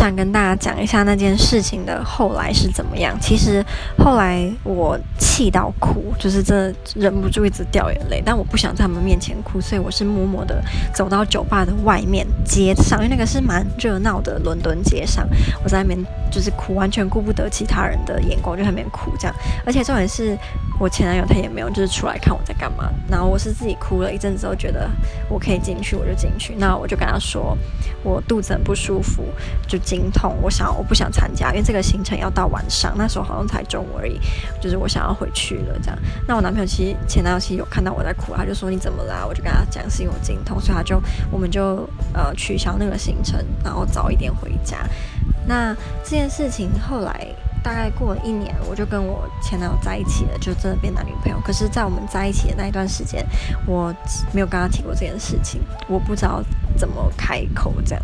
想跟大家讲一下那件事情的后来是怎么样。其实后来我气到哭，就是真的忍不住一直掉眼泪，但我不想在他们面前哭，所以我是默默的走到酒吧的外面街上，因为那个是蛮热闹的伦敦街上，我在那边就是哭，完全顾不得其他人的眼光，就在那边哭这样。而且重点是我前男友他也没有就是出来看我在干嘛，然后我是自己哭了一阵子之后觉得我可以进去，我就进去。那我就跟他说我肚子很不舒服，就经痛，我想我不想参加，因为这个行程要到晚上，那时候好像才中午而已，就是我想要回去了这样。那我男朋友其实前男友其实有看到我在哭，他就说你怎么啦？我就跟他讲是因为我经痛，所以他就我们就呃取消那个行程，然后早一点回家。那这件事情后来大概过了一年，我就跟我前男友在一起了，就真的变男女朋友。可是，在我们在一起的那一段时间，我没有跟他提过这件事情，我不知道怎么开口这样。